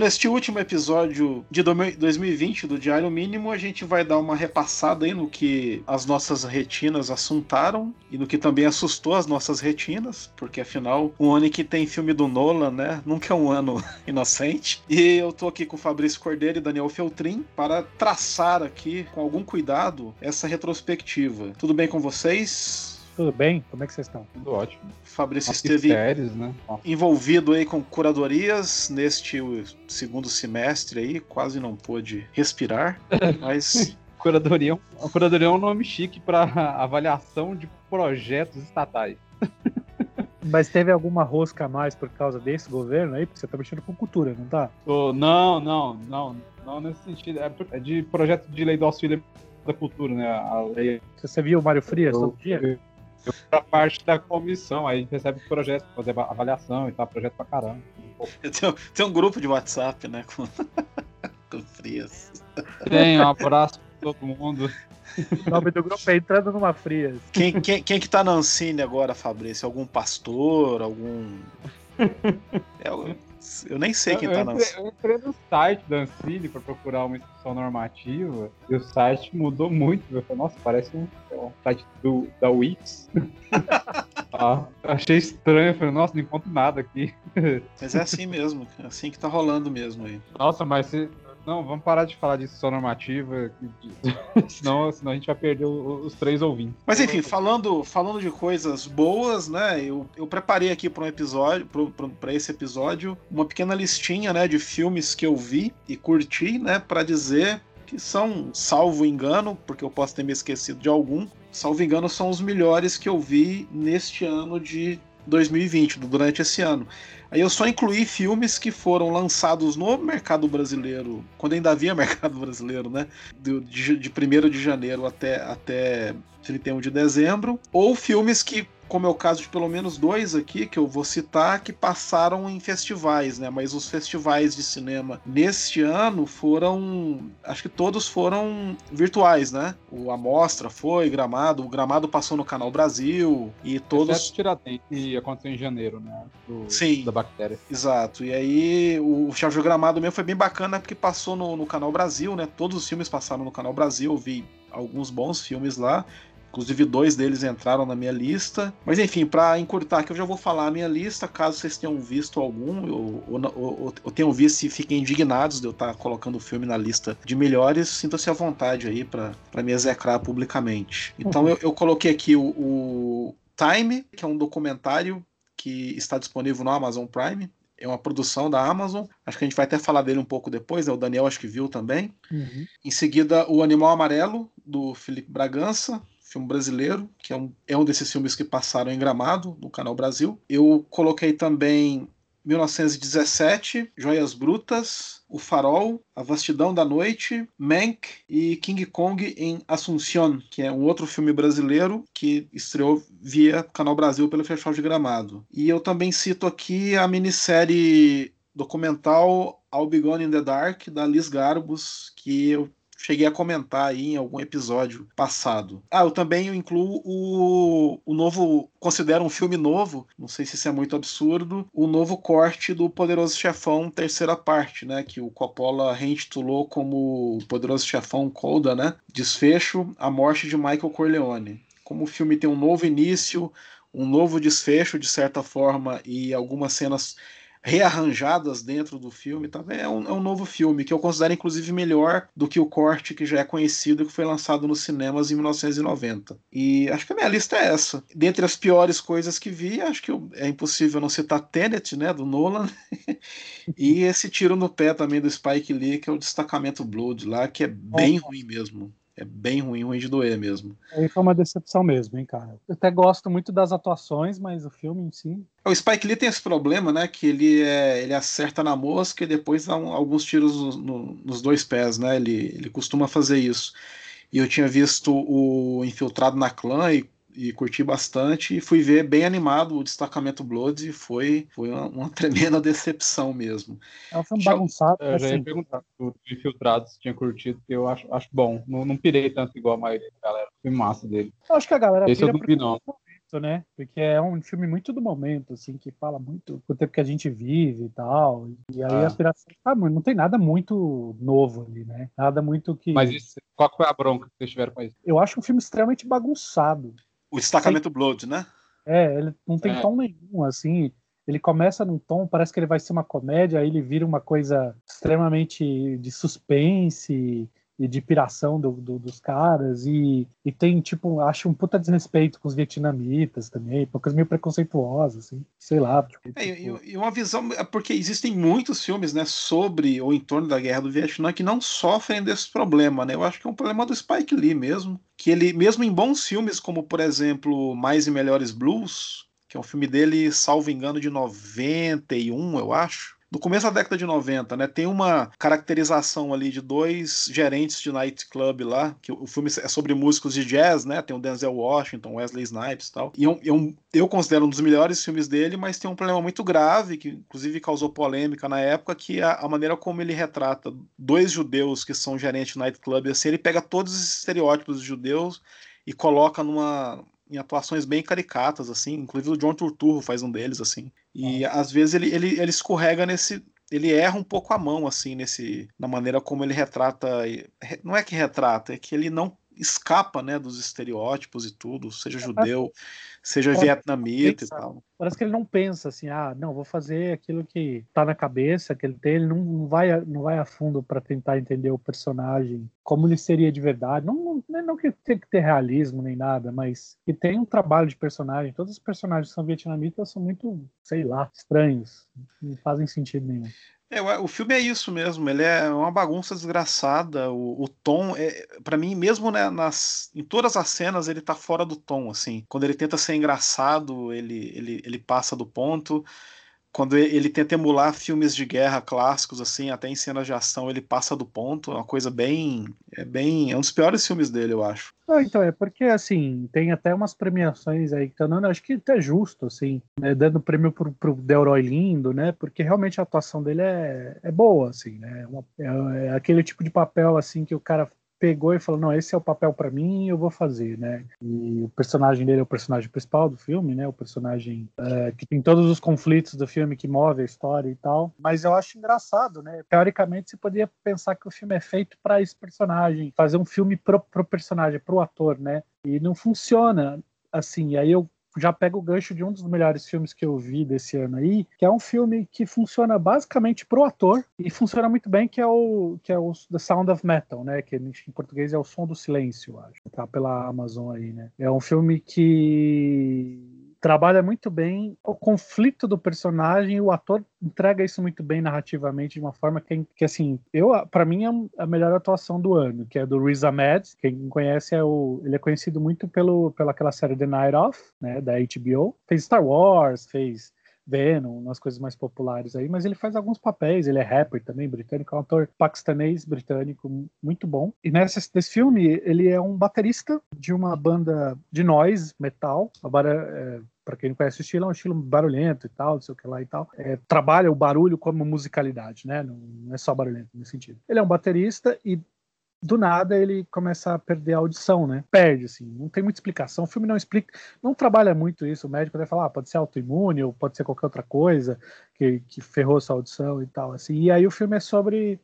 Neste último episódio de 2020 do Diário Mínimo, a gente vai dar uma repassada aí no que as nossas retinas assuntaram e no que também assustou as nossas retinas, porque afinal, um ano que tem filme do Nolan, né? Nunca é um ano inocente. E eu tô aqui com Fabrício Cordeiro e Daniel Feltrin para traçar aqui, com algum cuidado, essa retrospectiva. Tudo bem com vocês? Tudo bem? Como é que vocês estão? Tudo ótimo. Fabrício esteve Séries, né? envolvido aí com curadorias neste segundo semestre aí, quase não pôde respirar, mas curadoria, a curadoria é um nome chique para avaliação de projetos estatais. Mas teve alguma rosca a mais por causa desse governo aí? Porque você tá mexendo com cultura, não tá? Oh, não, não, não. Não nesse sentido. É de projeto de lei do auxílio da cultura, né? A lei. Você viu o Mário Frias todo dia? Eu pra parte da comissão, aí a gente recebe projeto, fazer avaliação e tal, projeto pra caramba. Tem, tem um grupo de WhatsApp, né? Com, com Frias. Tem, um abraço pra todo mundo. O nome do grupo é Entrando numa Frias. Quem, quem, quem que tá na Ancine agora, Fabrício? Algum pastor? Algum. É, eu nem sei quem eu, tá eu na eu entrei no site da Ancine para procurar uma instituição normativa e o site mudou muito. Eu falei, nossa, parece um, um site do, da Wix. ah, achei estranho, falei, nossa, não encontro nada aqui. Mas é assim mesmo, é assim que tá rolando mesmo aí. Nossa, mas se, não, vamos parar de falar de instituição normativa, senão, senão a gente vai perder os, os três ouvintes. Mas enfim, falando, falando de coisas boas, né? Eu, eu preparei aqui para um episódio, para esse episódio, uma pequena listinha, né, de filmes que eu vi e curti, né, para dizer que são, salvo engano, porque eu posso ter me esquecido de algum, salvo engano, são os melhores que eu vi neste ano de 2020, durante esse ano. Aí eu só incluí filmes que foram lançados no mercado brasileiro, quando ainda havia mercado brasileiro, né? De, de, de 1 de janeiro até, até 31 de dezembro, ou filmes que como é o caso de pelo menos dois aqui que eu vou citar, que passaram em festivais, né? Mas os festivais de cinema neste ano foram. Acho que todos foram virtuais, né? O Amostra foi, Gramado, o Gramado passou no Canal Brasil e todos. Exceto Tiradentes, que aconteceu em janeiro, né? Do, Sim. Da bactéria. Exato. E aí o Charge Gramado mesmo foi bem bacana porque passou no, no Canal Brasil, né? Todos os filmes passaram no Canal Brasil, eu vi alguns bons filmes lá. Inclusive, dois deles entraram na minha lista. Mas enfim, para encurtar aqui, eu já vou falar a minha lista, caso vocês tenham visto algum, ou, ou, ou, ou tenham visto e fiquem indignados de eu estar colocando o filme na lista de melhores, sinta-se à vontade aí para me execrar publicamente. Então, eu, eu, coloquei aqui o, o Time, que é um documentário que está disponível no Amazon Prime. É uma produção da Amazon. Acho que a gente vai até falar dele um pouco depois. Né? O Daniel acho que viu também. Uhum. Em seguida, O Animal Amarelo, do Felipe Bragança filme brasileiro, que é um, é um desses filmes que passaram em Gramado, no Canal Brasil. Eu coloquei também 1917, Joias Brutas, O Farol, A Vastidão da Noite, Mank e King Kong em Assunción, que é um outro filme brasileiro que estreou via Canal Brasil pelo Festival de Gramado. E eu também cito aqui a minissérie documental All Be Gone in the Dark, da Liz Garbus, que eu cheguei a comentar aí em algum episódio passado. Ah, eu também incluo o, o novo, considero um filme novo, não sei se isso é muito absurdo, o novo corte do Poderoso Chefão, terceira parte, né, que o Coppola reintitulou como Poderoso Chefão Coda, né, desfecho, a morte de Michael Corleone. Como o filme tem um novo início, um novo desfecho, de certa forma, e algumas cenas rearranjadas dentro do filme. Tá? É, um, é um novo filme que eu considero inclusive melhor do que o corte que já é conhecido que foi lançado nos cinemas em 1990. E acho que a minha lista é essa. Dentre as piores coisas que vi, acho que é impossível não citar Tenet, né, do Nolan, e esse tiro no pé também do Spike Lee, que é o destacamento Blood lá, que é bem ruim mesmo. É bem ruim, ruim de doer mesmo. Aí foi uma decepção mesmo, hein, cara. Eu até gosto muito das atuações, mas o filme em si. O Spike Lee tem esse problema, né? Que ele, é, ele acerta na mosca e depois dá um, alguns tiros no, no, nos dois pés, né? Ele, ele costuma fazer isso. E eu tinha visto o Infiltrado na Clã e e curti bastante e fui ver bem animado o destacamento Blood e foi, foi uma, uma tremenda decepção mesmo. É um filme bagunçado. Eu já ia assim. perguntar do Infiltrado se tinha curtido, porque eu acho, acho bom. Não, não pirei tanto igual a maioria da galera. Foi massa dele. Eu acho que a galera Esse eu não vi, não. isso, né? Porque é um filme muito do momento, assim, que fala muito do tempo que a gente vive e tal. E aí ah. a piração tá, não tem nada muito novo ali, né? Nada muito que. Mas isso, qual foi a bronca que vocês tiveram com isso? Eu acho um filme extremamente bagunçado. O destacamento Sem... Blood, né? É, ele não tem é. tom nenhum, assim. Ele começa num tom, parece que ele vai ser uma comédia, aí ele vira uma coisa extremamente de suspense e de piração do, do, dos caras, e, e tem, tipo, acho um puta desrespeito com os vietnamitas também, coisa meio preconceituosa, assim, sei lá. Tipo, é, tipo... E, e, uma visão, é porque existem muitos filmes, né, sobre ou em torno da guerra do Vietnã que não sofrem desse problema, né, eu acho que é um problema do Spike Lee mesmo, que ele, mesmo em bons filmes, como, por exemplo, Mais e Melhores Blues, que é um filme dele, salvo engano, de 91, eu acho, no começo da década de 90, né? Tem uma caracterização ali de dois gerentes de nightclub lá, que o filme é sobre músicos de jazz, né? Tem o Denzel Washington, Wesley Snipes e tal. E eu, eu, eu considero um dos melhores filmes dele, mas tem um problema muito grave, que inclusive causou polêmica na época, que é a, a maneira como ele retrata dois judeus que são gerentes de nightclub, assim, ele pega todos os estereótipos de judeus e coloca numa em atuações bem caricatas, assim. Inclusive o John Turturro faz um deles, assim. E às vezes ele, ele, ele escorrega nesse. Ele erra um pouco a mão, assim, nesse. Na maneira como ele retrata. Não é que retrata, é que ele não escapa né, dos estereótipos e tudo, seja é, judeu, seja vietnamita e tal. Parece que ele não pensa assim, ah, não, vou fazer aquilo que tá na cabeça, que ele tem, ele não, vai, não vai a fundo para tentar entender o personagem, como ele seria de verdade. Não, não, não que tem que ter realismo nem nada, mas que tem um trabalho de personagem. Todos os personagens que são vietnamitas são muito, sei lá, estranhos, não fazem sentido nenhum. É, o filme é isso mesmo, ele é uma bagunça desgraçada. O, o tom, é, para mim, mesmo né, nas, em todas as cenas, ele tá fora do tom. assim. Quando ele tenta ser engraçado, ele, ele, ele passa do ponto quando ele tenta emular filmes de guerra clássicos, assim, até em cenas de ação, ele passa do ponto. É uma coisa bem. É bem. É um dos piores filmes dele, eu acho. Ah, então, é porque, assim, tem até umas premiações aí que estão dando, acho que até justo, assim, né, dando prêmio pro, pro Delroy Lindo, né? Porque realmente a atuação dele é, é boa, assim, né? É, é, é aquele tipo de papel, assim, que o cara pegou e falou: não, esse é o papel para mim, eu vou fazer, né? E o personagem dele é o personagem principal do filme, né? O personagem é, que tem todos os conflitos do filme que move a história e tal. Mas eu acho engraçado, né? Teoricamente, você poderia pensar que o filme é feito para esse personagem, fazer um filme pro, pro personagem, pro ator, né? E não funciona assim. Aí eu já pega o gancho de um dos melhores filmes que eu vi desse ano aí, que é um filme que funciona basicamente pro ator e funciona muito bem, que é o que é o The Sound of Metal, né? Que em português é o som do silêncio, acho. Tá pela Amazon aí, né? É um filme que trabalha muito bem o conflito do personagem e o ator entrega isso muito bem narrativamente de uma forma que, que assim, eu para mim é a melhor atuação do ano, que é do Riz Ahmed, quem conhece é o ele é conhecido muito pelo pela aquela série The Night Of, né, da HBO. Fez Star Wars, fez Venom, umas coisas mais populares aí, mas ele faz alguns papéis, ele é rapper também, britânico, é um ator paquistanês britânico muito bom. E nesse, nesse filme, ele é um baterista de uma banda de noise, metal, é, para quem não conhece o estilo, é um estilo barulhento e tal, não sei o que lá e tal. É, trabalha o barulho como musicalidade, né? Não, não, é só barulhento nesse sentido. Ele é um baterista e do nada ele começa a perder a audição, né? Perde, assim, não tem muita explicação. O filme não explica, não trabalha muito isso. O médico vai falar, ah, pode ser autoimune ou pode ser qualquer outra coisa que, que ferrou sua audição e tal, assim. E aí o filme é sobre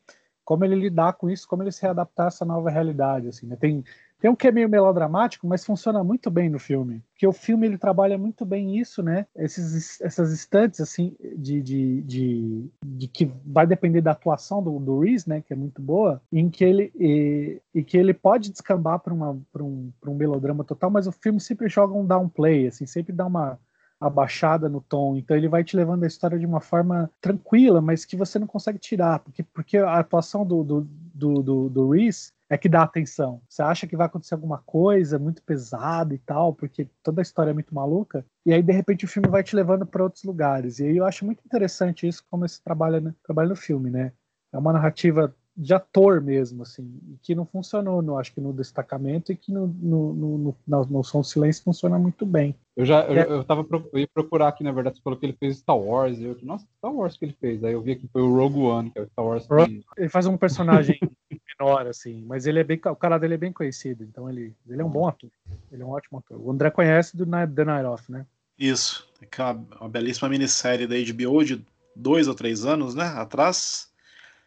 como ele lidar com isso, como ele se readaptar a essa nova realidade, assim, né? Tem tem um que é meio melodramático, mas funciona muito bem no filme. Porque o filme ele trabalha muito bem isso, né? Esses, essas instantes, assim, de, de, de, de que vai depender da atuação do, do Reese, né? Que é muito boa, em que ele, e, e que ele pode descambar para um, um melodrama total, mas o filme sempre joga um downplay, assim, sempre dá uma abaixada no tom. Então ele vai te levando a história de uma forma tranquila, mas que você não consegue tirar, porque, porque a atuação do, do, do, do, do Reese é que dá atenção. Você acha que vai acontecer alguma coisa muito pesada e tal, porque toda a história é muito maluca, e aí de repente o filme vai te levando para outros lugares. E aí eu acho muito interessante isso como esse trabalho, né, trabalho no filme, né? É uma narrativa de ator mesmo, assim, que não funcionou, no, acho que no destacamento e que no, no, no, no, no Som Silêncio funciona muito bem. Eu já eu, é. eu tava eu ia procurar aqui, na verdade, você falou que ele fez Star Wars, e eu nossa, Star Wars que ele fez. Aí eu vi que foi o Rogue One, que é o Star Wars. Que... Ele faz um personagem menor, assim, mas ele é bem, o cara dele é bem conhecido, então ele, ele é um bom ator. Ele é um ótimo ator. O André conhece do Night, The Night Off, né? Isso. É uma, uma belíssima minissérie da HBO de dois ou três anos, né? Atrás.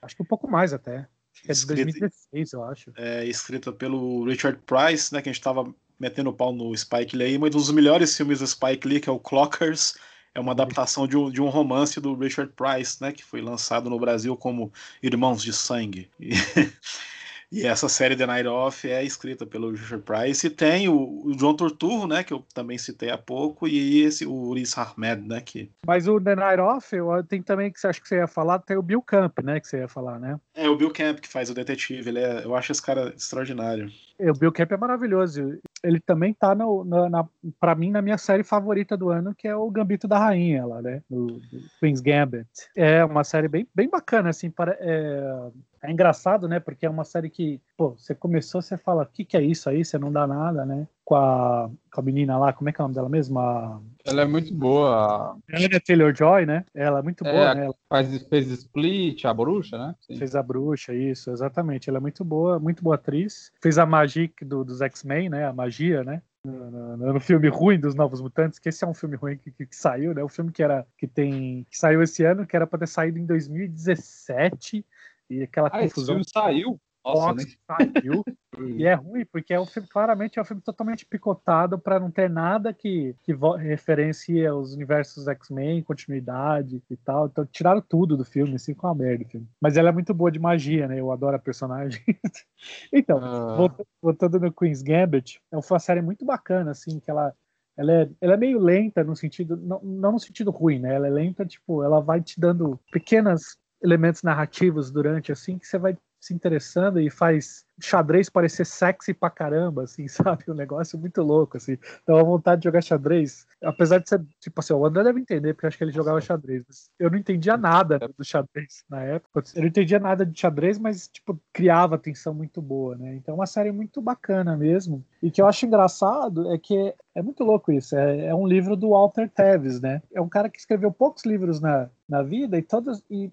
Acho que um pouco mais até. Acho que é de 2016, eu acho. É, escrita pelo Richard Price, né? Que a gente tava metendo o pau no Spike Lee, mas um dos melhores filmes do Spike Lee, que é o Clockers, é uma adaptação de um, de um romance do Richard Price, né? Que foi lançado no Brasil como Irmãos de Sangue. E... E essa série The Night Off é escrita pelo Richard Price e tem o, o John Turturro, né, que eu também citei há pouco, e esse o Uris Ahmed, né, que... Mas o The Night Off, eu, tem também que você acha que você ia falar, tem o Bill Camp, né, que você ia falar, né? É, o Bill Camp que faz o detetive, ele é, eu acho esse cara extraordinário. É, o Bill Camp é maravilhoso. Ele também tá, no, na, na, pra mim, na minha série favorita do ano, que é o Gambito da Rainha, lá, né, do, do Queen's Gambit. É uma série bem, bem bacana, assim, para... É é engraçado, né? Porque é uma série que, pô, você começou, você fala, o que, que é isso aí? Você não dá nada, né? Com a, com a menina lá, como é que é o nome dela mesma? Ela é muito boa. Anya Taylor-Joy, né? Ela é muito é, boa, né? Ela faz, fez Split, a bruxa, né? Sim. Fez a bruxa, isso, exatamente. Ela é muito boa, muito boa atriz. Fez a Magic do, dos X-Men, né? A magia, né? No, no, no, filme ruim dos Novos Mutantes, que esse é um filme ruim que, que, que, saiu, né? O filme que era que tem que saiu esse ano, que era para ter saído em 2017 e aquela ah, confusão. Esse filme saiu. Nossa, né? saiu. e é ruim, porque é um filme, claramente, é um filme totalmente picotado para não ter nada que, que referencie os universos X-Men, continuidade e tal. Então, tiraram tudo do filme, assim, com a merda. Filme. Mas ela é muito boa de magia, né? Eu adoro a personagem. então, uh... voltando, voltando no Queen's Gambit, é uma série muito bacana, assim, que ela ela é, ela é meio lenta no sentido, não, não no sentido ruim, né? Ela é lenta, tipo, ela vai te dando pequenas elementos narrativos durante, assim, que você vai se interessando e faz xadrez parecer sexy pra caramba, assim, sabe? Um negócio muito louco, assim. Então a vontade de jogar xadrez, apesar de ser, tipo assim, o André deve entender, porque eu acho que ele jogava xadrez, eu não entendia nada do xadrez na época. Eu não entendia nada de xadrez, mas, tipo, criava tensão muito boa, né? Então é uma série muito bacana mesmo. E que eu acho engraçado é que é muito louco isso. É, é um livro do Walter Tevis, né? É um cara que escreveu poucos livros na, na vida e todos e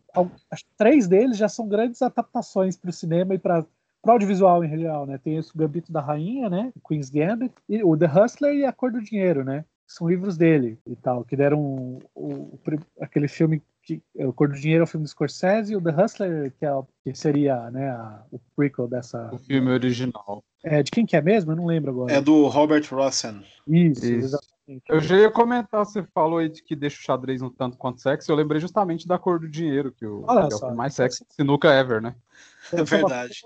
acho três deles já são grandes adaptações para o cinema e para para audiovisual em real, né? Tem esse Gambito da Rainha, né? Queen's Gambit, e o The Hustler e A Cor do Dinheiro, né? São livros dele e tal, que deram o, o, aquele filme que o Cor do Dinheiro é o filme do Scorsese e o The Hustler que, é, que seria né, a, o prequel dessa o filme original. É de quem que é mesmo? Eu não lembro agora. É do Robert Rossen. Isso, Isso. Eu já ia comentar, você falou aí de que deixa o xadrez um tanto quanto sexy. Eu lembrei justamente da cor do dinheiro, que, o, que é o mais sexy de sinuca ever, né? É verdade.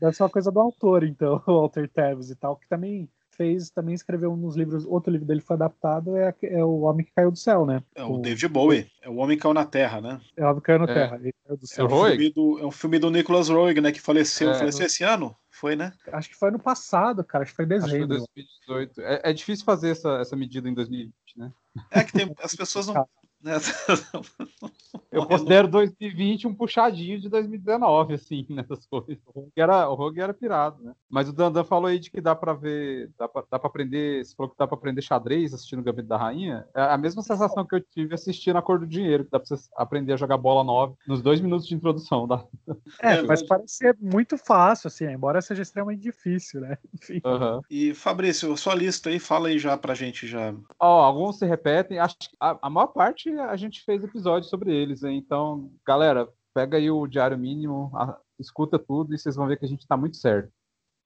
Deve ser uma coisa do autor, então, o Walter Tevis e tal, que também fez, também escreveu nos livros, outro livro dele foi adaptado, é, é O Homem que Caiu do Céu, né? É o, o David Bowie, é O Homem que Caiu na Terra, né? É o Homem que Caiu na é. Terra, ele caiu do céu. É, um filme do, é um filme do Nicholas Roeg, né, que faleceu, é. faleceu esse ano? Foi, né? Acho que foi ano passado, cara. Acho que foi em dezembro. Acho que foi 2018. É, é difícil fazer essa, essa medida em 2020, né? É que tem, as pessoas não, né? Eu considero 2020 um puxadinho de 2019, assim, nessas coisas. O Rogue era, o Rogue era pirado, né? Mas o Dandan falou aí de que dá pra ver, dá pra, dá pra aprender, você falou que dá pra aprender xadrez assistindo o Gambito da Rainha. É a mesma sensação que eu tive assistindo a Cor do Dinheiro, que dá pra você aprender a jogar bola 9 nos dois minutos de introdução. Dá. É, mas parece ser muito fácil, assim, embora seja extremamente difícil, né? Enfim. Uhum. E Fabrício, sua lista aí, fala aí já pra gente já. Ó, oh, alguns se repetem, acho que a, a maior parte a gente fez episódios sobre eles, hein? então, galera, pega aí o Diário Mínimo, a, escuta tudo e vocês vão ver que a gente tá muito certo.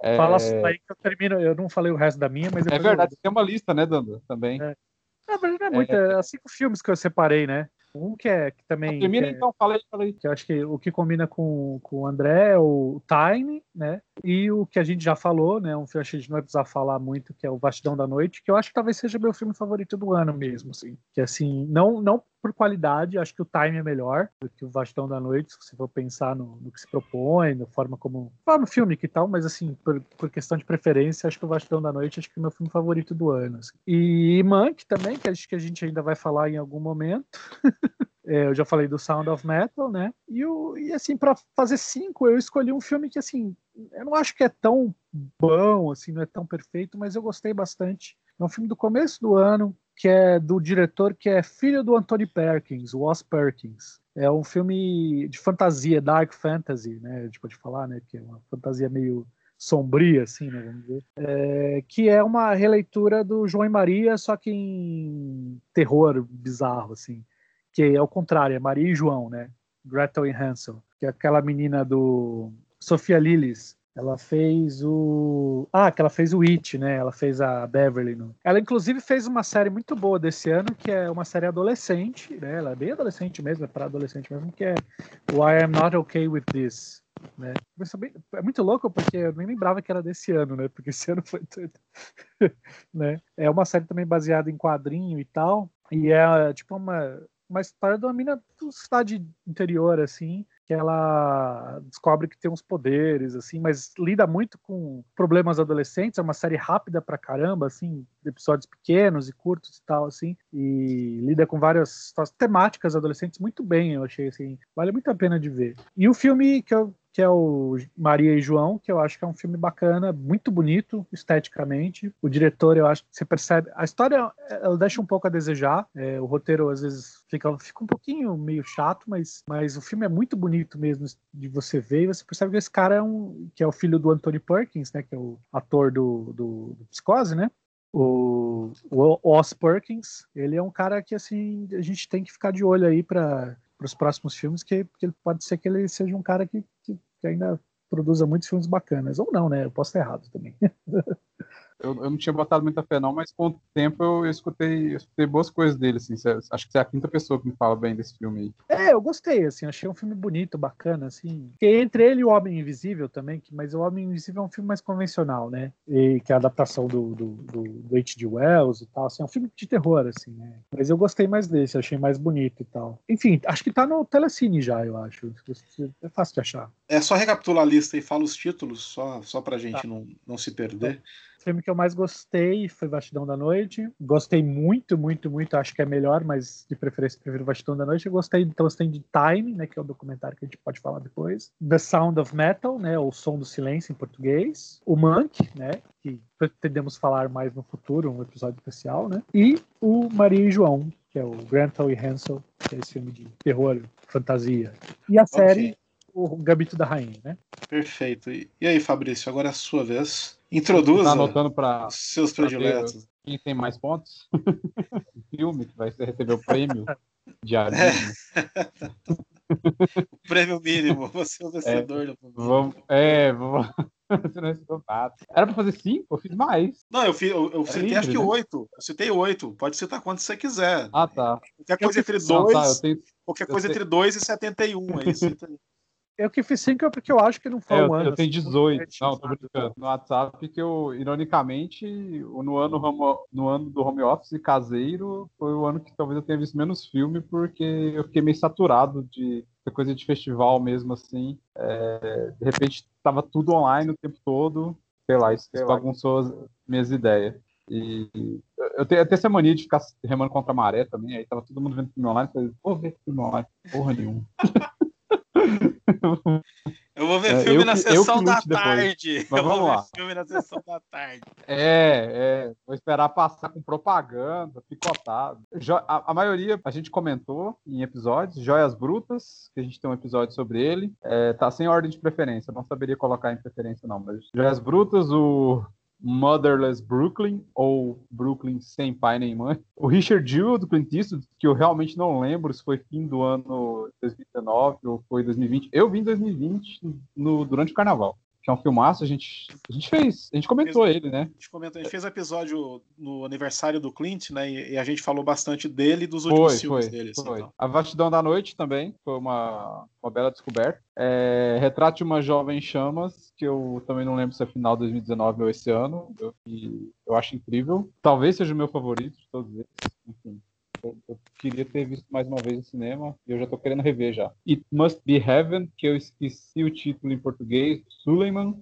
É... Fala só aí que eu termino, eu não falei o resto da minha, mas... É verdade, eu... tem uma lista, né, Dando, também. É. Não, mas não é muito, é, é cinco filmes que eu separei, né? Um que é que também. Termina é, então, fala aí, fala aí. Que eu acho que o que combina com, com o André é o Time, né? E o que a gente já falou, né? Um filme que a gente não vai precisar falar muito, que é o Vastidão da Noite, que eu acho que talvez seja meu filme favorito do ano mesmo, assim. Que assim, não, não por qualidade, acho que o Time é melhor do que o Vastidão da Noite, se você for pensar no, no que se propõe, na forma como. Lá no filme que tal, mas assim, por, por, questão de preferência, acho que o Vastidão da Noite acho que é meu filme favorito do ano. Assim. E Mank também, que acho que a gente ainda vai falar em algum momento. É, eu já falei do Sound of Metal, né? E, o, e assim, para fazer cinco, eu escolhi um filme que, assim, eu não acho que é tão bom, assim, não é tão perfeito, mas eu gostei bastante. É um filme do começo do ano, que é do diretor que é filho do Anthony Perkins, Wes Perkins. É um filme de fantasia, dark fantasy, né? A gente pode falar, né? Que é uma fantasia meio sombria, assim, né, vamos dizer, é, que é uma releitura do João e Maria, só que em terror bizarro, assim, que é o contrário, é Maria e João, né, Gretel e Hansel, que é aquela menina do Sofia Lillis, ela fez o. Ah, que ela fez o It, né? Ela fez a Beverly. No... Ela, inclusive, fez uma série muito boa desse ano, que é uma série adolescente, né? Ela é bem adolescente mesmo, é para adolescente mesmo, que é o I Am Not Okay With This. Né? É muito louco porque eu nem lembrava que era desse ano, né? Porque esse ano foi né? É uma série também baseada em quadrinho e tal. E é tipo uma, uma história de uma mina de cidade interior, assim, que ela descobre que tem uns poderes, assim, mas lida muito com problemas adolescentes. É uma série rápida pra caramba, assim, episódios pequenos e curtos e tal, assim, e lida com várias temáticas adolescentes muito bem, eu achei, assim, vale muito a pena de ver. E o filme que eu que é o Maria e João, que eu acho que é um filme bacana, muito bonito esteticamente. O diretor, eu acho que você percebe. A história, ela deixa um pouco a desejar. É, o roteiro, às vezes, fica, fica um pouquinho meio chato, mas, mas o filme é muito bonito mesmo de você ver. E você percebe que esse cara é um. que é o filho do Anthony Perkins, né? Que é o ator do, do, do Psicose, né? O, o Oz Perkins, ele é um cara que assim a gente tem que ficar de olho aí para os próximos filmes, que, que pode ser que ele seja um cara que que ainda produza muitos filmes bacanas. Ou não, né? Eu posso estar errado também. Eu, eu, não tinha botado muita fé, não, mas com o tempo eu, escutei, eu escutei boas coisas dele, assim. acho que você é a quinta pessoa que me fala bem desse filme aí. É, eu gostei, assim, achei um filme bonito, bacana, assim. Que entre ele e o Homem Invisível também, que, mas o Homem Invisível é um filme mais convencional, né? E que é a adaptação do, do, do, do H.G. Wells e tal, assim, é um filme de terror, assim, né? Mas eu gostei mais desse, achei mais bonito e tal. Enfim, acho que tá no Telecine já, eu acho. É fácil de achar. É só recapitular a lista e fala os títulos, só, só pra gente tá. não, não se perder. Tá filme que eu mais gostei foi Vastidão da Noite. Gostei muito, muito, muito. Acho que é melhor, mas de preferência prefiro Vastidão da Noite. Eu gostei, então, tem de Time, né, que é o documentário que a gente pode falar depois. The Sound of Metal, né, o Som do Silêncio em português. O Monk, né, que pretendemos falar mais no futuro, um episódio especial, né. E o Maria e João, que é o Granthal e Hansel, que é esse filme de terror, fantasia. E a série okay. O Gambito da Rainha, né? Perfeito. E, e aí, Fabrício, agora é a sua vez. Introduza tá anotando para seus prediletos. Quem tem mais pontos? o filme que vai receber o prêmio de arismo. o prêmio mínimo, você é o vencedor é, do vamos, É, vamos. Você não recebeu nada. Era pra fazer cinco? Eu fiz mais. Não, eu, fiz, eu, eu é citei livre, acho que né? oito. Eu citei oito. Pode citar quanto você quiser. Ah, tá. Qualquer coisa entre dois. Não, tá, tenho, qualquer coisa entre dois e 71. Aí cita aí. Eu que fiz 5 é porque eu acho que não foi é, um ano. Eu tenho 18. Assim, não, tô brincando. No WhatsApp que eu, ironicamente, no ano, no ano do home office caseiro, foi o ano que talvez eu tenha visto menos filme, porque eu fiquei meio saturado de coisa de festival mesmo, assim. É, de repente tava tudo online o tempo todo. Sei lá, isso, isso bagunçou as minhas ideias. E eu tenho até essa mania de ficar remando contra a maré também. Aí tava todo mundo vendo filme online. Falei, vou ver filme online. Porra nenhuma. Eu vou ver é, filme na sessão da tarde. Eu vamos lá. filme na sessão da tarde. É, é. Vou esperar passar com propaganda, picotado. A, a, maioria a gente comentou em episódios. Joias Brutas, que a gente tem um episódio sobre ele. É, tá sem ordem de preferência. Não saberia colocar em preferência, não. Mas Joias Brutas, o Motherless Brooklyn, ou Brooklyn sem pai nem mãe. O Richard Jewell, do Clint Eastwood, que eu realmente não lembro se foi fim do ano 2019 ou foi 2020. Eu vim em 2020, no, durante o carnaval que é um filmaço, a gente, a gente fez, a gente comentou fez, ele, né? A gente, comentou, a gente fez episódio no aniversário do Clint, né? E, e a gente falou bastante dele e dos últimos foi, filmes foi, dele. Assim, foi. Então. A Vastidão da Noite também foi uma, uma bela descoberta. É, Retrato de uma Jovem Chamas, que eu também não lembro se é final de 2019 ou esse ano, eu, eu acho incrível. Talvez seja o meu favorito de todos eles, enfim. Eu, eu, queria ter visto mais uma vez no cinema e eu já tô querendo rever já. It Must Be Heaven, que eu esqueci o título em português, Suleiman.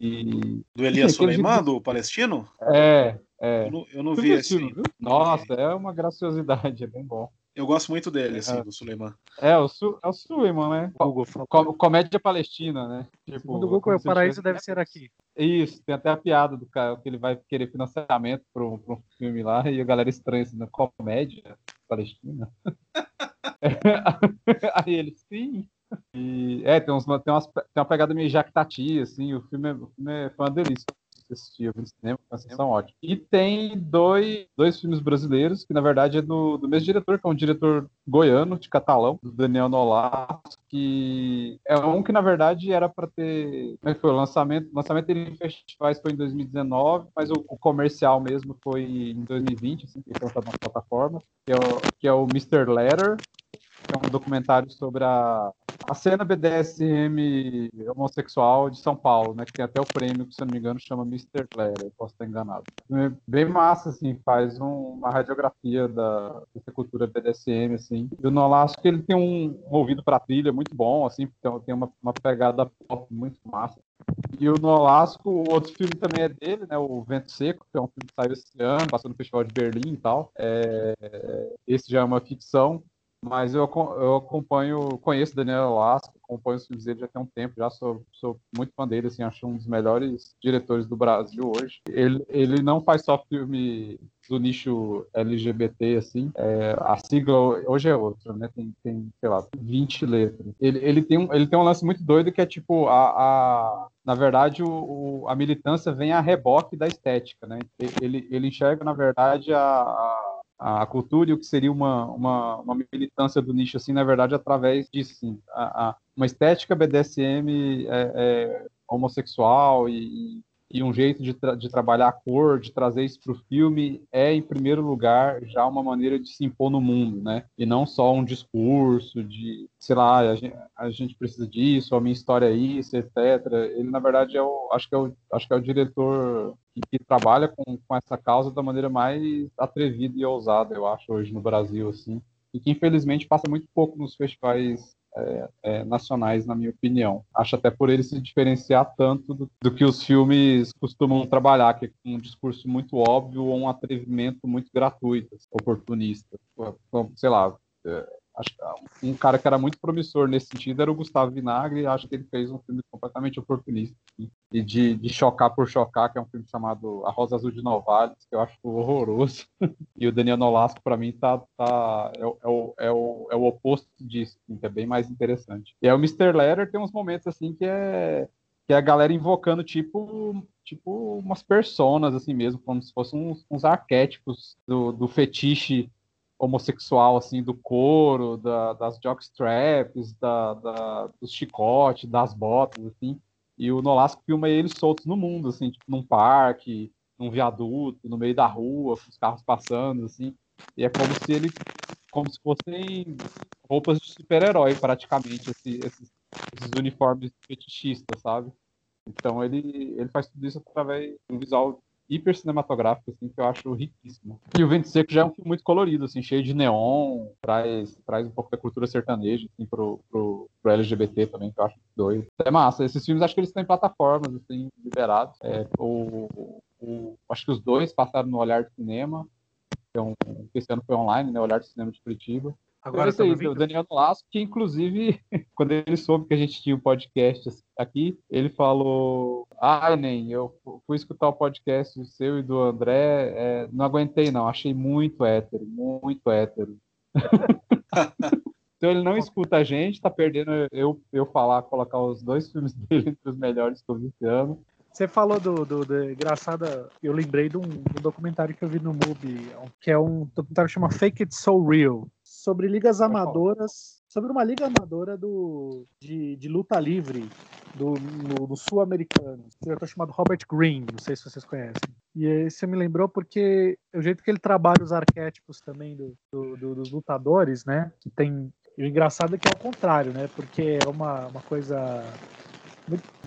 E... Do Elias Suleiman, do palestino? É, é. Eu não, eu não vi esse. Viu? Nossa, é uma graciosidade, é bem bom. Eu gosto muito dele, assim, é. do Suleiman. É, o, Su, é o Suleiman, né? Google, Com, comédia palestina, né? Tipo, Segundo o Google, o paraíso deve ser aqui. Isso, tem até a piada do cara que ele vai querer financiamento para um, um filme lá e a galera estranha assim, na comédia palestina. Aí ele, sim. E, é, tem, uns, tem, umas, tem uma pegada meio jactati, assim, o filme, é, o filme é, uma delícia assistir, eu vi no cinema. E tem dois, dois filmes brasileiros, que na verdade é do, do mesmo diretor, que é um diretor goiano, de catalão, do Daniel Nolas, que é um que na verdade era para ter. Como é que foi? O lançamento, o lançamento dele em festivais foi em 2019, mas o, o comercial mesmo foi em 2020, assim, que foi lançado na plataforma, que é o, que é o Mr. Letter, que é um documentário sobre a, a cena BDSM homossexual de São Paulo, né? Que tem até o prêmio, que se eu não me engano, chama Mr. Claire, eu posso estar enganado. É bem massa, assim, faz um, uma radiografia da, dessa cultura BDSM, assim. E o Nolasco, ele tem um, um ouvido para trilha muito bom, assim, então tem uma, uma pegada pop muito massa. E o Nolasco, o outro filme também é dele, né? O Vento Seco, que é um filme que saiu esse ano, passou no Festival de Berlim e tal. É, esse já é uma ficção. Mas eu, eu acompanho, conheço Daniel Lasco, acompanho os filmes dele já tem um tempo, já sou, sou muito fã dele, assim, acho um dos melhores diretores do Brasil hoje. Ele, ele não faz só filme do nicho LGBT, assim, é, a sigla hoje é outra, né? Tem, tem, sei lá, 20 letras. Ele, ele, tem, um, ele tem um lance muito doido que é tipo, a, a na verdade, o, o, a militância vem a reboque da estética, né? Ele, ele enxerga, na verdade, a, a a cultura e o que seria uma, uma, uma, militância do nicho, assim, na verdade, através disso, sim. A, a, uma estética BDSM é, é homossexual e, e, um jeito de, tra de trabalhar a cor, de trazer isso para o filme, é, em primeiro lugar, já uma maneira de se impor no mundo, né? E não só um discurso de, sei lá, a gente, a gente precisa disso, a minha história é isso, etc. Ele, na verdade, é o, acho, que é o, acho que é o diretor que, que, trabalha com, com essa causa da maneira mais atrevida e ousada, eu acho, hoje no Brasil, assim, e que infelizmente passa muito pouco nos festivais é, é, nacionais, na minha opinião. Acho até por ele se diferenciar tanto do, do, que os filmes costumam trabalhar, que é um discurso muito óbvio ou um atrevimento muito gratuito, oportunista. Sei lá, é, um cara que era muito promissor nesse sentido era o Gustavo Vinagre, acho que ele fez um filme completamente oportunista assim, e de, de chocar por chocar, que é um filme chamado A Rosa Azul de Novales, que eu acho horroroso. e o Daniel Nolasco, para mim, tá, tá, é, é, o, é, o, é o oposto disso, assim, que é bem mais interessante. E aí o Mr. Letter tem uns momentos assim que é que é a galera invocando tipo tipo umas personas assim mesmo, como se fossem uns, uns arquétipos do, do fetiche homossexual, assim, do couro, da, das jockstraps, da, da, dos chicotes, das botas, assim. E o Nolasco filma eles soltos no mundo, assim, tipo, num parque, num viaduto, no meio da rua, com os carros passando, assim. E é como se ele, como se fossem roupas de super-herói, praticamente, esse, esses, esses uniformes fetichistas, sabe? Então ele, ele faz tudo isso através do visual hiper cinematográfico, assim, que eu acho riquíssimo. E o Vento Seco já é um filme muito colorido, assim, cheio de neon, traz, traz um pouco da cultura sertaneja, assim, pro, pro, pro LGBT também, que eu acho doido. É massa, esses filmes acho que eles em plataformas, assim, liberados. É, o, o, acho que os dois passaram no Olhar de Cinema, um, esse ano foi online, né, Olhar de Cinema de Curitiba. Agora é isso aí, o Daniel Nolasco, que inclusive, quando ele soube que a gente tinha o um podcast aqui, ele falou: Ah, nem, eu fui escutar o podcast seu e do André, é, não aguentei, não, achei muito hétero, muito hétero. então ele não escuta a gente, tá perdendo eu, eu falar, colocar os dois filmes dele entre os melhores que eu vi esse ano. Você falou do, do, do engraçada, eu lembrei de um, um, documentário que eu vi no MUBI, que é um documentário que chama Fake It So Real, sobre ligas amadoras, sobre uma liga amadora do, de, de luta livre do, no sul-americano. Um diretor chamado Robert Green, não sei se vocês conhecem. E esse me lembrou porque o jeito que ele trabalha os arquétipos também do, do, do, dos lutadores, né? Que tem. E o engraçado é que é o contrário, né? Porque é uma, uma coisa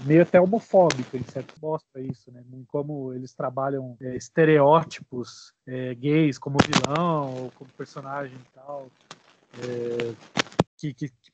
meio até homofóbico, em certo mostra isso, né? Como eles trabalham é, estereótipos é, gays como vilão ou como personagem e tal, é, que, que, que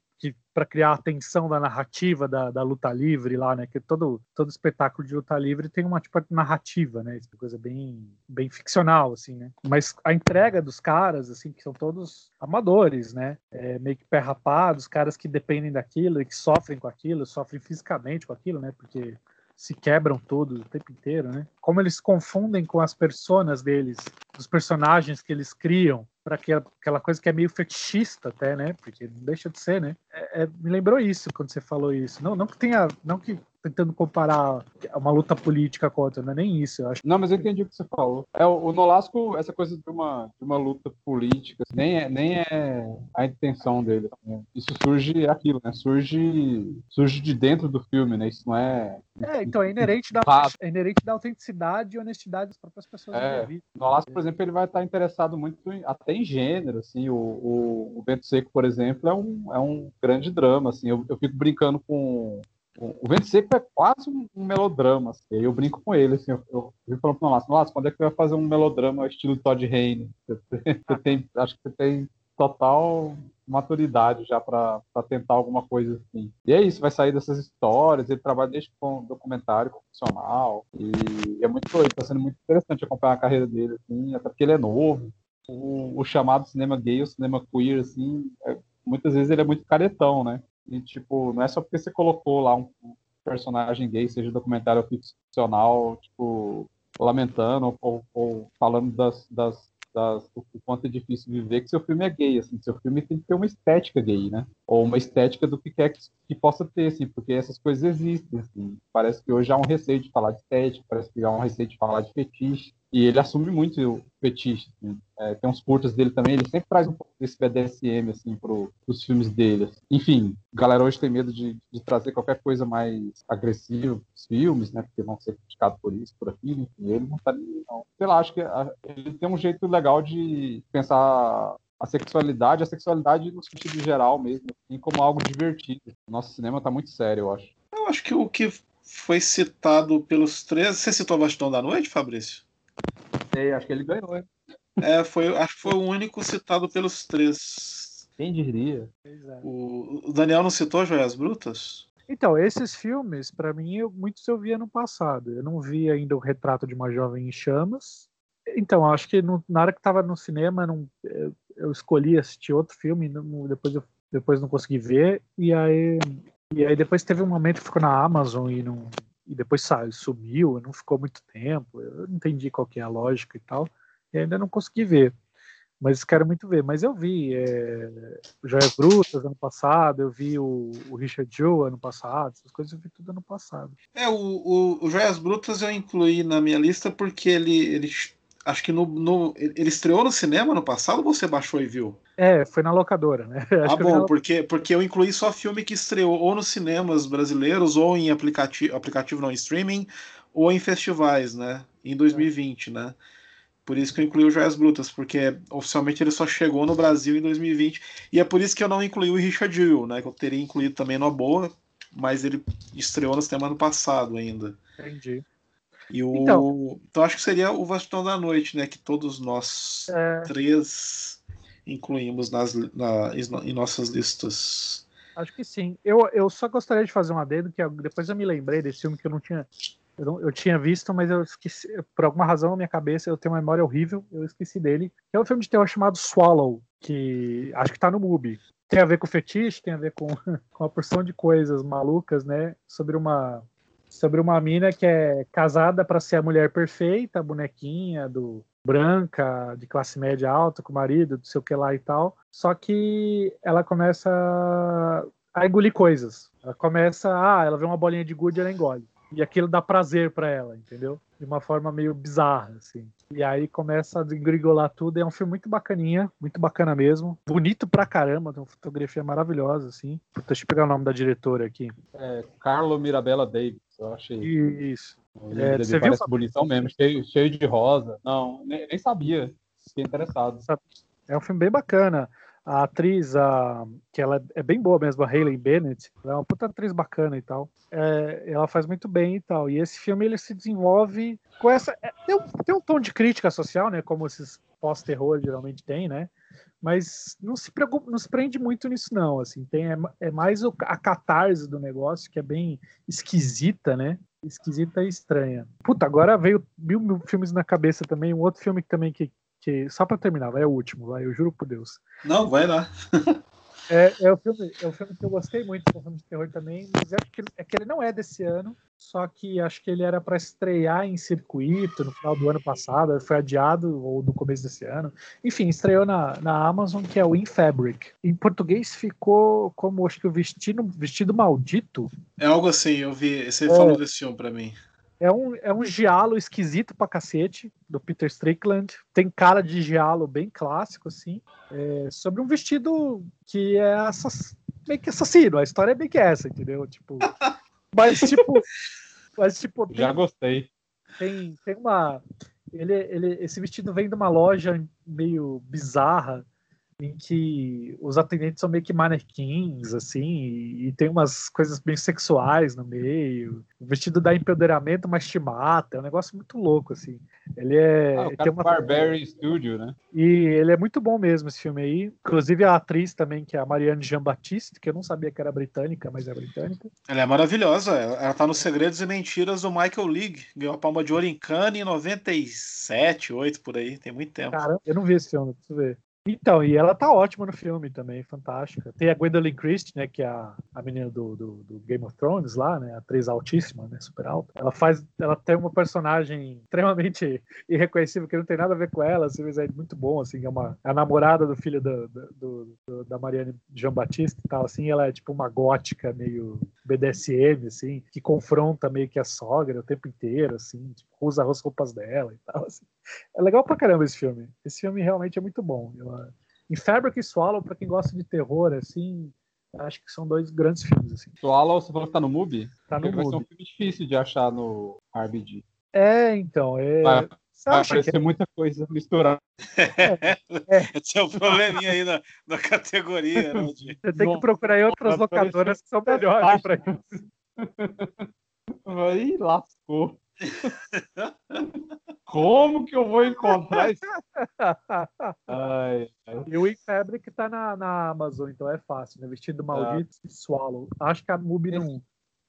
para criar a tensão da narrativa da, da, luta livre lá, né? Que todo todo espetáculo de luta livre tem uma tipo narrativa, né? Uma coisa bem bem ficcional assim, né? Mas a entrega dos caras assim que são todos amadores, né? É, meio que pé rapados, caras que dependem daquilo e que sofrem com aquilo, sofrem fisicamente com aquilo, né? Porque se quebram todos o tempo inteiro, né? Como eles confundem com as personas deles, os personagens que eles criam para aquela coisa que é meio fetichista até, né? Porque não deixa de ser, né? É, é, me lembrou isso quando você falou isso. Não, não que tenha, não que tentando comparar uma luta política com outra, não é nem isso, eu acho. Não, mas eu entendi o que você falou. É, o, Nolasco, essa coisa de uma, de uma luta política, nem é, nem é a intenção dele. Né? Isso surge aquilo, né? Surge, surge de dentro do filme, né? Isso não é. É, então é inerente da, é inerente da autenticidade e honestidade das próprias pessoas é, Nolasco, por exemplo, ele vai estar interessado muito em, até em gênero, assim. O, o, o Vento Seco, por exemplo, é um, é um grande drama, assim. Eu, eu fico brincando com o Vento Seco é quase um, melodrama. Assim. Eu brinco com ele, assim, eu, eu, eu falo pro Nolasco, Nolasco, quando é que vai fazer um melodrama estilo Todd Haynes? Você, você tem, acho que você tem total maturidade já para tentar alguma coisa assim. E é isso, vai sair dessas histórias, ele trabalha desde com documentário profissional, e é muito doido, tá sendo muito interessante acompanhar a carreira dele, assim, até porque ele é novo. O, o chamado cinema gay, o cinema queer, assim, é, muitas vezes ele é muito caretão, né? E, tipo, não é só porque você colocou lá um, personagem gay, seja documentário ou ficcional, tipo, lamentando ou, ou falando das, das, das, do quanto é difícil viver, que seu filme é gay, assim, seu filme tem que ter uma estética gay, né? Ou uma estética do que quer que, que possa ter, assim, porque essas coisas existem, assim. Parece que hoje há um receio de falar de estética, parece que há um receio de falar de fetiche, e ele assume muito o fetiche. Assim. É, tem uns curtas dele também, ele sempre traz um pouco desse BDSM assim, pro, pros filmes dele. Assim. Enfim, galera hoje tem medo de, de trazer qualquer coisa mais agressiva pros filmes, né? Porque vão ser criticados por isso, por aquilo. Enfim, ele não tá nem, não. Sei lá, acho que a, ele tem um jeito legal de pensar a sexualidade, a sexualidade no sentido geral mesmo, assim, como algo divertido. O nosso cinema tá muito sério, eu acho. Eu acho que o que foi citado pelos três. Você citou Bastão da Noite, Fabrício? Sei, acho que ele ganhou, hein? É, foi, acho que foi o único citado pelos três. Quem diria? O, o Daniel não citou Joias Brutas? Então, esses filmes, para mim, eu, muitos eu via no passado. Eu não vi ainda o retrato de uma jovem em chamas. Então, acho que no, na hora que estava no cinema, não, eu, eu, escolhi assistir outro filme, não, depois eu depois não consegui ver. E aí, e aí depois teve um momento que ficou na Amazon e não, e depois saiu, sumiu, não ficou muito tempo. Eu não entendi qual que é a lógica e tal, e ainda não consegui ver. Mas quero muito ver. Mas eu vi é, Joias Brutas ano passado, eu vi o, o Richard Joe ano passado, essas coisas eu vi tudo ano passado. É, o, o, o Joias Brutas eu incluí na minha lista porque ele, ele acho que no, no, ele estreou no cinema no passado ou você baixou e viu? É, foi na locadora, né? Acho ah, bom, porque, porque eu incluí só filme que estreou ou nos cinemas brasileiros, ou em aplicativo, aplicativo não, em streaming, ou em festivais, né? Em 2020, é. né? Por isso que eu incluí o Joias Brutas, porque oficialmente ele só chegou no Brasil em 2020. E é por isso que eu não incluí o Richard Jewell, né? Que eu teria incluído também no Boa, mas ele estreou no cinema ano passado ainda. Entendi. E o... Então, então acho que seria o Bastão da Noite, né? Que todos nós é... três incluímos nas, na, em nossas listas. Acho que sim. Eu, eu só gostaria de fazer um adendo, que depois eu me lembrei desse filme que eu não tinha. Eu, não, eu tinha visto, mas eu esqueci. Por alguma razão na minha cabeça, eu tenho uma memória horrível, eu esqueci dele. É um filme de terror chamado Swallow, que acho que tá no MUBI. Tem a ver com fetiche, tem a ver com, com uma porção de coisas malucas, né? Sobre uma sobre uma mina que é casada para ser a mulher perfeita, bonequinha do branca, de classe média alta, com o marido, não sei o que lá e tal. Só que ela começa a engolir coisas. Ela começa, ah, ela vê uma bolinha de gude, ela engole. E aquilo dá prazer para ela, entendeu? De uma forma meio bizarra, assim. E aí começa a engrigolar tudo. É um filme muito bacaninha, muito bacana mesmo. Bonito pra caramba, tem uma fotografia maravilhosa, assim. Deixa eu pegar o nome da diretora aqui. É Carlo Mirabella Davis. Eu achei. Isso. É, ele você parece viu? bonitão mesmo, cheio, cheio de rosa. Não, nem, nem sabia. Fiquei interessado. É um filme bem bacana. A atriz, a, que ela é bem boa mesmo, a Hayley Bennett, ela é uma puta atriz bacana e tal. É, ela faz muito bem e tal. E esse filme ele se desenvolve com essa. É, tem, um, tem um tom de crítica social, né? Como esses pós-terror geralmente tem, né? mas não se preocupa, não se prende muito nisso não, assim, tem é, é mais o, a catarse do negócio que é bem esquisita, né? Esquisita e estranha. Puta, agora veio mil, mil filmes na cabeça também, um outro filme que também que, que só para terminar, vai é o último, vai, eu juro por Deus. Não, vai lá. É, é, o filme, é um filme que eu gostei muito, é um filme de terror também, mas é que, é que ele não é desse ano, só que acho que ele era para estrear em circuito no final do ano passado, foi adiado ou no começo desse ano. Enfim, estreou na, na Amazon, que é o In Fabric. Em português ficou como acho que o vestido, vestido maldito. É algo assim, eu vi. Você é. falou desse filme para mim. É um, é um giallo esquisito pra cacete, do Peter Strickland. Tem cara de giallo bem clássico, assim. É, sobre um vestido que é assass... meio que assassino. A história é bem que essa, entendeu? Tipo. mas, tipo. Mas, tipo. Tem, Já gostei. Tem, tem uma. Ele, ele, esse vestido vem de uma loja meio bizarra em que os atendentes são meio que manequins, assim, e, e, tem umas coisas bem sexuais no meio. O vestido dá empoderamento, mas te mata. É um negócio muito louco, assim. Ele é. Ah, tem uma Barbary Studio, né? E ele é muito bom mesmo, esse filme aí. Inclusive a atriz também, que é a Marianne Jean-Baptiste, que eu não sabia que era britânica, mas é britânica. Ela é maravilhosa. Ela tá nos Segredos e Mentiras do Michael League. Ganhou a palma de ouro em Cannes em 97, 8 por aí. Tem muito tempo. Cara, eu não vi esse filme, preciso ver. Então, e ela tá ótima no filme também, fantástica. Tem a Gwendolyn Christie, né, que é a, a menina do, do, do, Game of Thrones lá, né, atriz altíssima, né, super alta. Ela faz, ela tem uma personagem extremamente irreconhecível que não tem nada a ver com ela, assim, mas é muito bom, assim, é uma é a namorada do filho do, do, do da Marianne Jean Baptiste e tal, assim, ela é tipo uma gótica meio BDSM, assim, que confronta meio que a sogra o tempo inteiro, assim, tipo, usa as roupas dela e tal, assim. É legal pra caramba esse filme. Esse filme realmente é muito bom. Eu, em Fabric e Swallow, pra quem gosta de terror, assim, acho que são dois grandes filmes, assim. Swallow, você falou que tá no MUBI? Tá no MUBI. Vai ser um filme difícil de achar no RBG. É, então, é... Vai, vai aparecer que... muita coisa misturada. É, é. Esse é o probleminha aí na, na categoria. Né, de... Você tem que procurar em outras locadoras que são melhores para isso. Aí lascou. Como que eu vou encontrar isso? Ai, ai. E o In Fabric tá na, na Amazon, então é fácil, né? Vestido Maldito e Swallow. Acho que a Mubi não,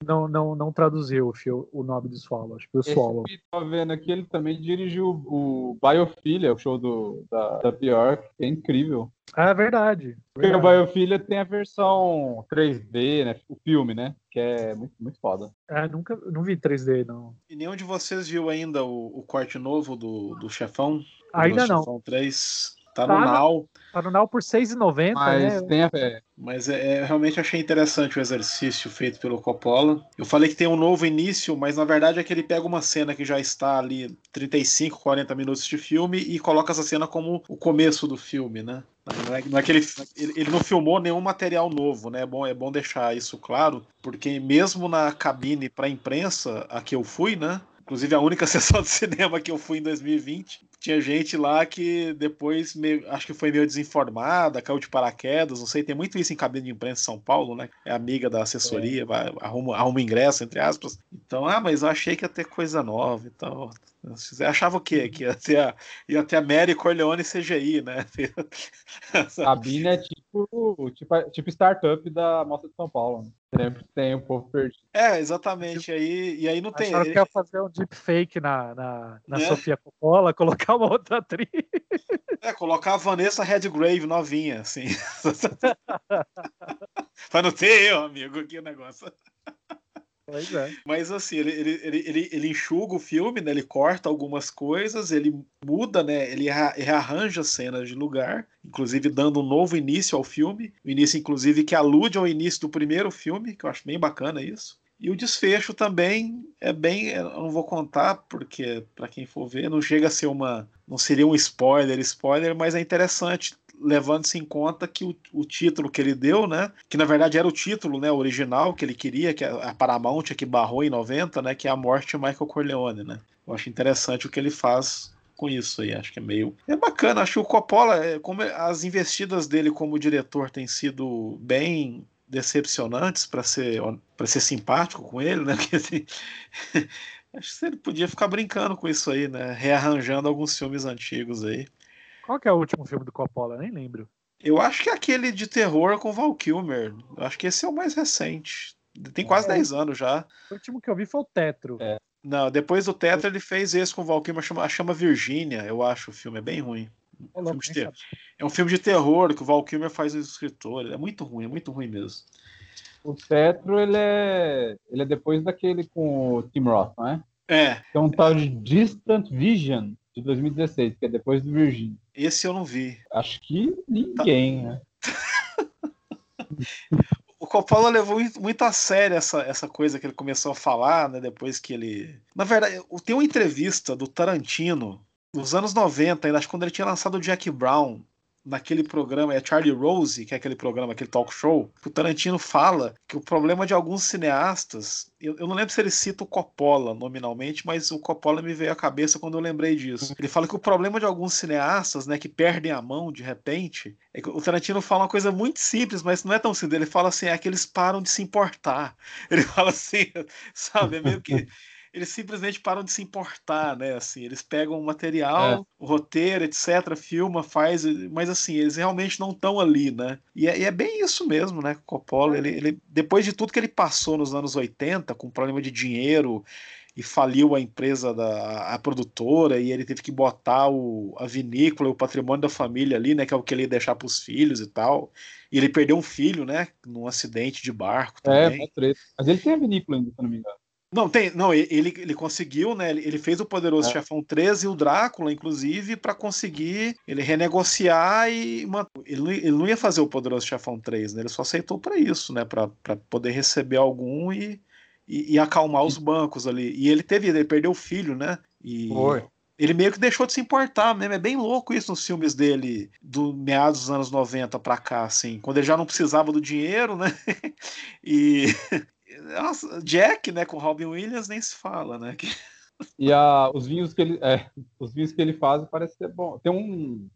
não, não, não traduziu o, nome do Swallow. Acho que o Swallow. Esse que tá vendo aqui, ele também dirigiu o Biofilia, o show do, da, da Bjork, que é incrível. Ah, é verdade. Porque o Biofilia tem a versão 3D, né? O filme, né? Que é muito, muito foda. Ah, nunca, não vi 3D, não. E nenhum de vocês viu ainda o, o corte novo do, do Chefão? Ainda do não. Chefão 3. Tá, tá no Now. Tá no Now por R$6,90, Mas né? tem a... É. Mas é, é, realmente achei interessante o exercício feito pelo Coppola. Eu falei que tem um novo início, mas na verdade é que ele pega uma cena que já está ali 35, 40 minutos de filme e coloca essa cena como o começo do filme, né? Não é, é ele, ele, não filmou nenhum material novo, né? É bom, é bom deixar isso claro, porque mesmo na cabine para imprensa a que eu fui, né? Inclusive, a única sessão de cinema que eu fui em 2020, tinha gente lá que depois, meio, acho que foi meio desinformada, caiu de paraquedas, não sei, tem muito isso em cabine de imprensa em São Paulo, né? É amiga da assessoria, é. vai, arruma, arruma ingresso, entre aspas. Então, ah, mas eu achei que ia ter coisa nova e tal. Você achava o quê? Que ia ter a, ia ter a Mary Corleone CGI, né? Cabine é tipo, tipo, tipo startup da Mostra de São Paulo. Né? Sempre tem um povo perdido. É, exatamente. Aí, e aí não tem. Acharam que ia fazer um deepfake na, na, na é. Sofia Coppola, colocar uma outra atriz. É, colocar a Vanessa Redgrave novinha, assim. Pra não ter eu, amigo, aqui o negócio. Pois é. Mas assim, ele, ele, ele, ele, enxuga o filme, né? Ele corta algumas coisas, ele muda, né? Ele rearranja cenas de lugar, inclusive dando um novo início ao filme. O início, inclusive, que alude ao início do primeiro filme, que eu acho bem bacana isso. E o desfecho também é bem. Eu não vou contar, porque, para quem for ver, não chega a ser uma. Não seria um spoiler, spoiler, mas é interessante levando-se em conta que o, o, título que ele deu, né, que na verdade era o título, né, original que ele queria, que a Paramount que barrou em 90, né, que é a morte de Michael Corleone, né. Eu acho interessante o que ele faz com isso aí, acho que é meio é bacana, acho que o Coppola, é, como as investidas dele como diretor têm sido bem decepcionantes para ser para ser simpático com ele, né? Porque, assim, acho que ele podia ficar brincando com isso aí, né? Rearranjando alguns filmes antigos aí. Qual que é o último filme do Coppola? Nem lembro. Eu acho que é aquele de terror com Val Kilmer. Eu acho que esse é o mais recente. Tem quase é. 10 anos já. O último que eu vi foi o Tetro. É. Não, depois do Tetro ele fez esse com o Val Kilmer, chama, chama Virgínia, eu acho o filme. É bem ruim. É um, filme de ter... é um filme de terror que o Val Kilmer faz o escritor. É muito ruim, é muito ruim mesmo. O Cetro, ele é, ele é depois daquele com o Tim Roth, não é? É. É um tal de Distant Vision de 2016, que é depois do Virgin. Esse eu não vi. Acho que ninguém, tá. né? o Coppola levou muito a sério essa, essa coisa que ele começou a falar, né? Depois que ele. Na verdade, tem uma entrevista do Tarantino nos anos 90, ainda acho que quando ele tinha lançado o Jack Brown, naquele programa, é Charlie Rose, que é aquele programa, aquele talk show, o Tarantino fala que o problema de alguns cineastas, eu, eu, não lembro se ele cita o Coppola nominalmente, mas o Coppola me veio à cabeça quando eu lembrei disso. Ele fala que o problema de alguns cineastas, né, que perdem a mão de repente, é que o Tarantino fala uma coisa muito simples, mas não é tão simples. Ele fala assim, é que eles param de se importar. Ele fala assim, sabe, é meio que eles simplesmente param de se importar, né? Assim, eles pegam o material, é. o roteiro, etc., filma, faz, mas assim, eles realmente não estão ali, né? E é, e é, bem isso mesmo, né? Coppola, ele, ele, depois de tudo que ele passou nos anos 80, com problema de dinheiro e faliu a empresa da a produtora e ele teve que botar o, a vinícola, o patrimônio da família ali, né, que é o que ele ia deixar para os filhos e tal. E ele perdeu um filho, né, num acidente de barco é, também. É, mas ele tem a vinícola ainda, se não me engano. Não, tem. Não, ele, ele conseguiu, né? Ele, fez o Poderoso é. Chefão 13 e o Drácula, inclusive, para conseguir ele renegociar e. Ele, ele não ia fazer o Poderoso Chefão 3, né? Ele só aceitou para isso, né? Para poder receber algum e, e, e, acalmar os bancos ali. E ele teve, ele perdeu o filho, né? E Foi. Ele meio que deixou de se importar mesmo. É bem louco isso nos filmes dele, do meados dos anos 90 para cá, assim. Quando ele já não precisava do dinheiro, né? e, nossa, Jack, né, com Robin Williams nem se fala, né? E a, os vinhos que ele, é, os vinhos que ele faz parece ser bom. Tem um,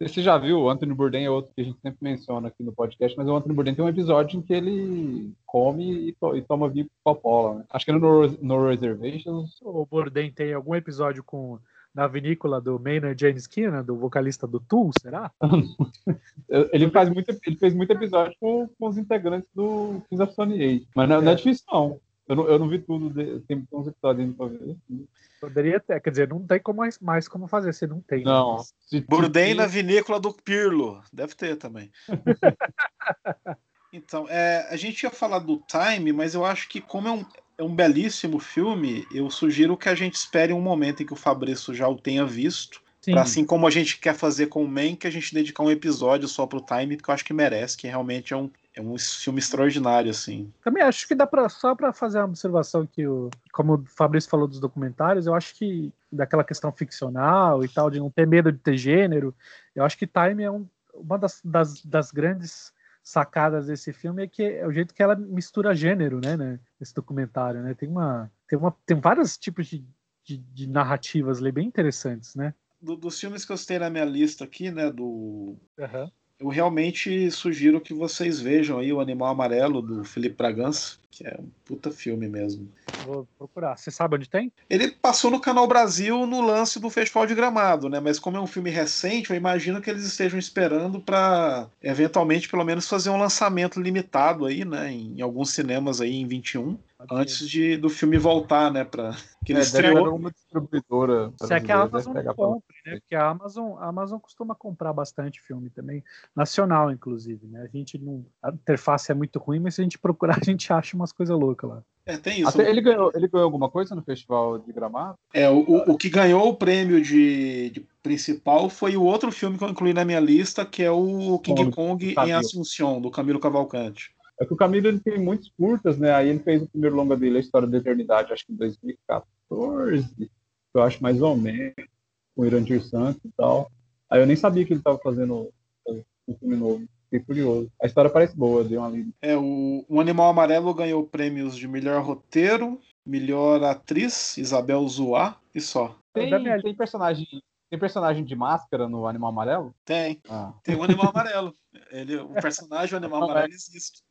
você já viu, o Anthony Bourdain é outro que a gente sempre menciona aqui no podcast, mas o Anthony Bourdain tem um episódio em que ele come e, to, e toma vinho com Coppola, né? Acho que é no, no Reservations. O Bourdain tem algum episódio com na vinícola do Maynard James Keenan, do vocalista do Tool, será? ele, faz muito, ele fez muito episódio com, com os integrantes do Kings of Sony 8, mas não é, não é difícil não. Eu não, eu não vi tudo, de, tem uns episódios ainda pra ver. Poderia ter, quer dizer, não tem como mais, mais como fazer, se não tem. Né? Não. Burdem na vinícola do Pirlo, deve ter também. então, é, a gente ia falar do Time, mas eu acho que como é um, é um belíssimo filme. Eu sugiro que a gente espere um momento em que o Fabrício já o tenha visto. Pra, assim como a gente quer fazer com o Man, que a gente dedicar um episódio só pro Time, porque eu acho que merece, que realmente é um, é um filme extraordinário, assim. Também acho que dá para só para fazer uma observação que o, como o Fabrício falou dos documentários, eu acho que daquela questão ficcional e tal, de não ter medo de ter gênero, eu acho que Time é um, uma das, das, das grandes sacadas desse filme é que é o jeito que ela mistura gênero, né, né esse documentário, né? Tem uma tem uma tem vários tipos de, de, de narrativas ali bem interessantes, né? Do, dos filmes que eu citei na minha lista aqui, né, do uhum. eu realmente sugiro que vocês vejam aí o Animal Amarelo do Felipe Bragança, que é um puta filme mesmo. Vou procurar. Você sabe onde tem? Ele passou no Canal Brasil no lance do Festival de Gramado, né? Mas como é um filme recente, eu imagino que eles estejam esperando para eventualmente pelo menos fazer um lançamento limitado aí, né? Em alguns cinemas aí em 21 antes de, do filme voltar, né? Pra, que ele é, estreou. alguma distribuidora. Se é que a Amazon compre, né? Porque a Amazon, a Amazon costuma comprar bastante filme também, nacional, inclusive, né? A gente não. A interface é muito ruim, mas se a gente procurar, a gente acha umas coisas loucas lá. É, tem isso. Até ele, ganhou, ele ganhou alguma coisa no Festival de Gramado? É, o, o, o que ganhou o prêmio de, de, principal foi o outro filme que eu incluí na minha lista, que é o King Kong em Assunção, do Camilo Cavalcante. É que o Camilo ele tem muitos curtas, né? Aí ele fez o primeiro longa dele, A História da Eternidade, acho que em 2014, eu acho mais ou menos, com o Irandir Santos e tal. Aí eu nem sabia que ele estava fazendo um filme novo. Fiquei curioso. A história parece boa, deu uma lida. É, o, o Animal Amarelo ganhou prêmios de melhor roteiro, melhor atriz, Isabel Zoá, e só. Tem, tem personagem tem personagem de máscara no Animal Amarelo? Tem. Ah. Tem o Animal Amarelo. Ele, o personagem o Animal Amarelo existe.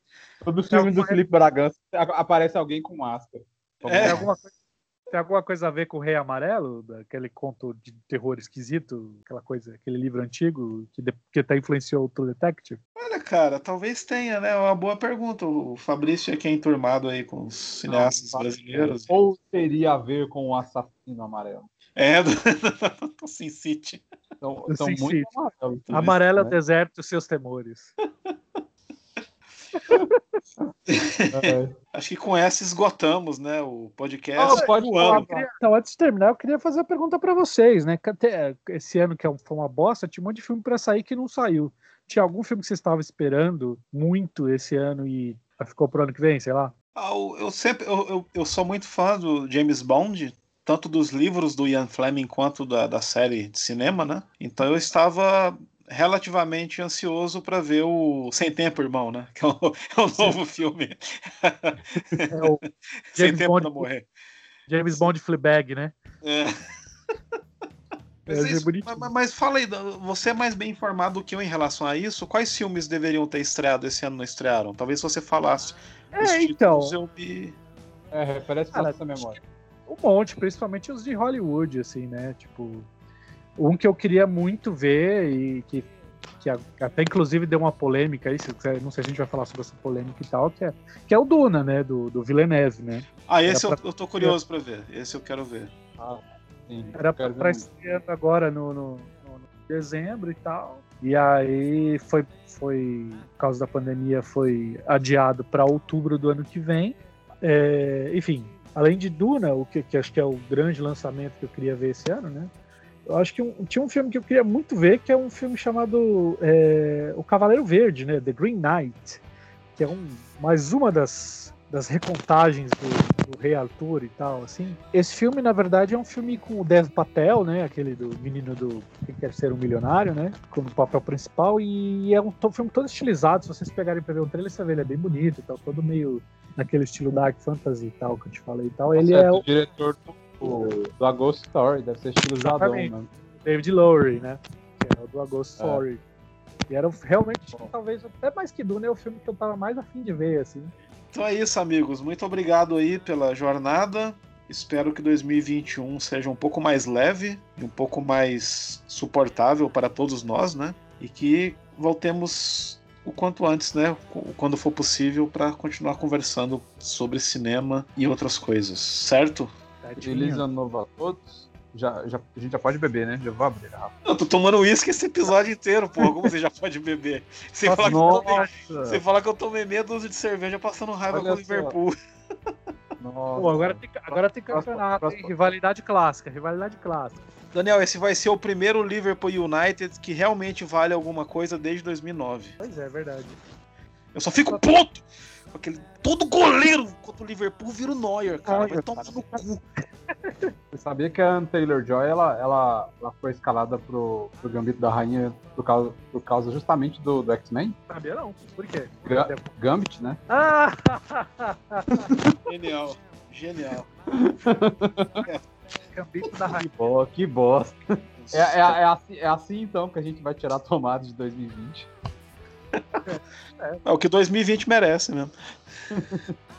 Todo filme do Felipe Bragança aparece alguém com máscara. É. Tem, alguma coisa, tem alguma coisa a ver com o Rei Amarelo? Daquele conto de terror esquisito? Aquela coisa, aquele livro antigo que, de, que até influenciou o True Detective? Olha, cara, talvez tenha, né? É uma boa pergunta. O Fabrício é quem é enturmado aí com os cineastas Não, brasileiros. Ou teria a ver com o assassino amarelo? É, do, do Sin City. Então, então Sin muito City. amarelo. Amarelo é o isso, né? deserto e seus temores. É. Acho que com essa esgotamos, né? O podcast Ah, pode do falar, ano. queria- Então, antes de terminar, eu queria fazer a pergunta pra vocês, né? Que até Esse ano que é um- foi uma bosta, tinha um monte de filme pra sair que não saiu. Tinha algum filme que vocês estavam esperando muito esse ano e ficou pro ano que vem, sei lá? Ah, eu sempre eu, eu, eu sou muito fã do James Bond, tanto dos livros do Ian Fleming quanto da, da série de cinema, né? Então eu estava relativamente ansioso para ver o Sem Tempo, Irmão, né? Que é o, é o novo filme. É o Sem James Tempo Bond- para Morrer. James Bond Fleabag, né? É. Mas, Eu achei isso- mas- mas fala aí, você é mais bem informado do que eu em relação a isso? Quais filmes deveriam ter estreado esse ano e não estrearam? Talvez você falasse. os É, então, títulos, eu me... É, parece Cara, essa memória. um monte, principalmente os de Hollywood, assim, né? Tipo, um que eu queria muito ver e que, que até inclusive deu uma polêmica aí, se quiser, não sei se a gente vai falar sobre essa polêmica e tal, que é, que é o Duna, né? Do, do Villeneuve, né? Ah, esse eu, pra- eu tô curioso para ver. Esse eu quero ver. Ah, sim. Era muito. estreando agora no, no- no- no dezembro e tal. E aí foi, foi, por causa da pandemia, foi adiado para outubro do ano que vem. É, enfim, além de Duna, o que, que acho que é o grande lançamento que eu queria ver esse ano, né? Eu acho que um- tinha um filme que eu queria muito ver, que é um filme chamado é, O Cavaleiro Verde, né? The Green Knight, que é um, mais uma das, das recontagens do, do Rei Arthur e tal, assim. Esse filme, na verdade, é um filme com o Dev Patel, né? Aquele do menino do Quem Quer Ser um Milionário, né? Com o papel principal, e é um filme todo estilizado. Se vocês pegarem pra ver o trailer, você vê ele é bem bonito e tal, todo meio naquele estilo Dark Fantasy e tal, que eu te falei e tal. Ele Nossa, é do o diretor do, do A Ghost Story, deve ser Exatamente. né? David Lowery, né? Que é o do A Ghost É. Story. E era realmente, talvez, até mais que Duna, é o filme que eu tava mais afim de ver, assim. Então é isso, amigos. Muito obrigado aí pela jornada. Espero que 2021 seja um pouco mais leve e um pouco mais suportável para todos nós, né? E que voltemos o quanto antes, né? Quando for possível, para continuar conversando sobre cinema e outras coisas, certo? Certinho. Feliz ano novo a todos. Já, já, a gente já pode beber, né? Já vou abrir, Rafa. Eu tô tomando uísque esse episódio inteiro, porra. Como você já pode beber? Sem falar que eu tomei, sem falar que eu tomei meia dúzia de cerveja passando raiva Olha com o. Liverpool. Nossa. Pô, agora tem, agora tem campeonato, hein? Rivalidade clássica, rivalidade clássica. Daniel, esse vai ser o primeiro Liverpool United que realmente vale alguma coisa desde 2009. Pois é, verdade. Eu só fico puto! Aquele, todo goleiro contra o Liverpool vira o Neuer, cara. Vai tomar no cu. Você sabia que a Anne Taylor-Joy, ela, ela, ela foi escalada pro, pro Gambito da Rainha por causa, por causa justamente do, do X-Men? Sabia não. Por quê? Ga- Gambit, né? Ah! Genial. Genial. Gambito da Que, Rainha. bo que bosta. É, é, é assim, é assim, então que a gente vai tirar a tomada de 2020. É o que 2020 merece mesmo.